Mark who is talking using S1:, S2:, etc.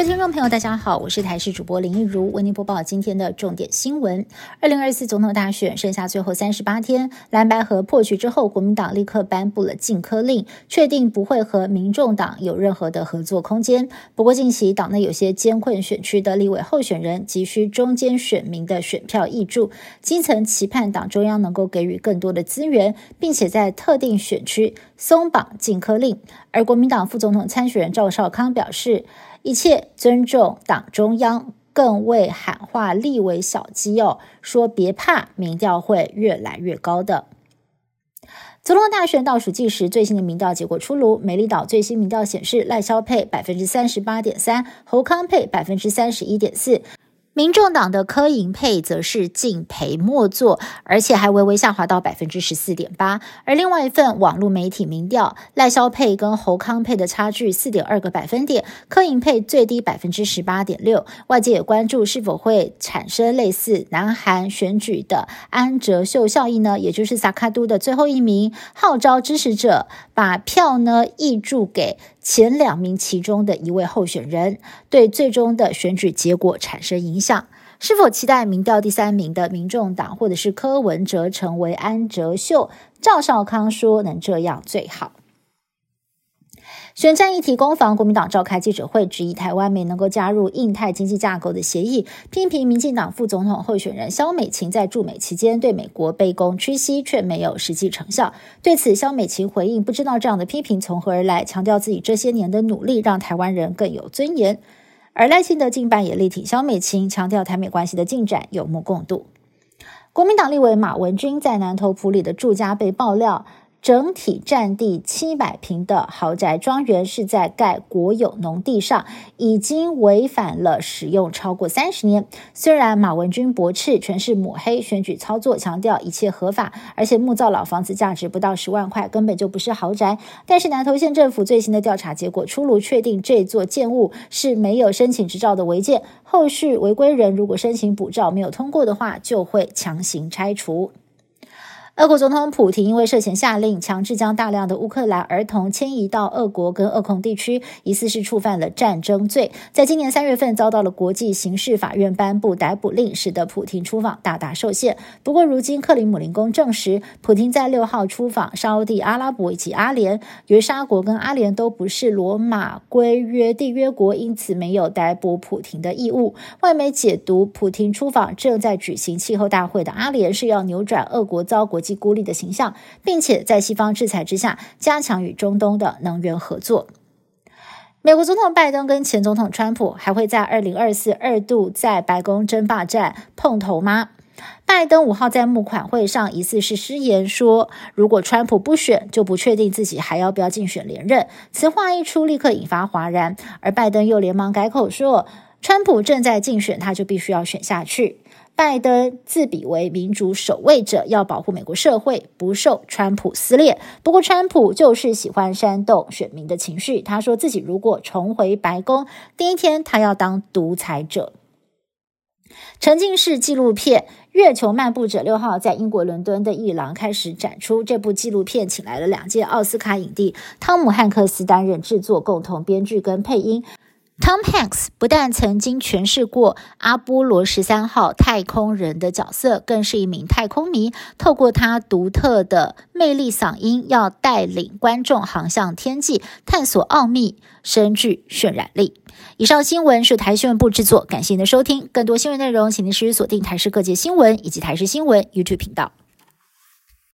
S1: 位听众朋友，大家好，我是台视主播林一如，为您播报今天的重点新闻。二零二四总统大选剩下最后三十八天，蓝白河破局之后，国民党立刻颁布了禁科令，确定不会和民众党有任何的合作空间。不过，近期党内有些艰困选区的立委候选人急需中间选民的选票挹注，基层期盼党中央能够给予更多的资源，并且在特定选区松绑禁科令。而国民党副总统参选人赵少康表示。一切尊重党中央，更为喊话立为小基友，说别怕，民调会越来越高的。总统大选倒数计时，最新的民调结果出炉。美丽岛最新民调显示，赖萧佩百分之三十八点三，侯康佩百分之三十一点四。民众党的柯银配则是敬陪末座，而且还微微下滑到百分之十四点八。而另外一份网络媒体民调，赖萧配跟侯康配的差距四点二个百分点，柯银配最低百分之十八点六。外界也关注是否会产生类似南韩选举的安哲秀效应呢？也就是萨卡都的最后一名号召支持者把票呢挹注给。前两名其中的一位候选人对最终的选举结果产生影响，是否期待民调第三名的民众党或者是柯文哲成为安哲秀？赵少康说：“能这样最好。”选战议题攻防，国民党召开记者会，质疑台湾没能够加入印太经济架构的协议，批评民进党副总统候选人萧美琴在驻美期间对美国卑躬屈膝，却没有实际成效。对此，萧美琴回应：“不知道这样的批评从何而来，强调自己这些年的努力让台湾人更有尊严。”而赖清德近半也力挺萧美琴，强调台美关系的进展有目共睹。国民党立委马文君在南投埔里的住家被爆料。整体占地七百平的豪宅庄园是在盖国有农地上，已经违反了使用超过三十年。虽然马文君驳斥全是抹黑选举操作，强调一切合法，而且木造老房子价值不到十万块，根本就不是豪宅。但是南投县政府最新的调查结果出炉，确定这座建物是没有申请执照的违建。后续违规人如果申请补照没有通过的话，就会强行拆除。俄国总统普京因为涉嫌下令强制将大量的乌克兰儿童迁移到俄国跟俄控地区，疑似是触犯了战争罪，在今年三月份遭到了国际刑事法院颁布逮捕令，使得普京出访大大受限。不过，如今克里姆林宫证实，普京在六号出访沙地阿拉伯以及阿联，由于沙国跟阿联都不是罗马规约缔约国，因此没有逮捕普京的义务。外媒解读，普京出访正在举行气候大会的阿联是要扭转俄国遭国国际。孤立的形象，并且在西方制裁之下加强与中东的能源合作。美国总统拜登跟前总统川普还会在二零二四二度在白宫争霸战碰头吗？拜登五号在募款会上疑似是失言说，如果川普不选，就不确定自己还要不要竞选连任。此话一出，立刻引发哗然。而拜登又连忙改口说，川普正在竞选，他就必须要选下去。拜登自比为民主守卫者，要保护美国社会不受川普撕裂。不过，川普就是喜欢煽动选民的情绪。他说自己如果重回白宫，第一天他要当独裁者。沉浸式纪录片《月球漫步者》六号在英国伦敦的艺廊开始展出。这部纪录片请来了两届奥斯卡影帝汤姆汉克斯担任制作、共同编剧跟配音。Tom Hanks 不但曾经诠释过阿波罗十三号太空人的角色，更是一名太空迷。透过他独特的魅力嗓音，要带领观众航向天际，探索奥秘，深具渲染力。以上新闻是台新闻部制作，感谢您的收听。更多新闻内容，请您持续锁定台视各界新闻以及台视新闻 YouTube 频道。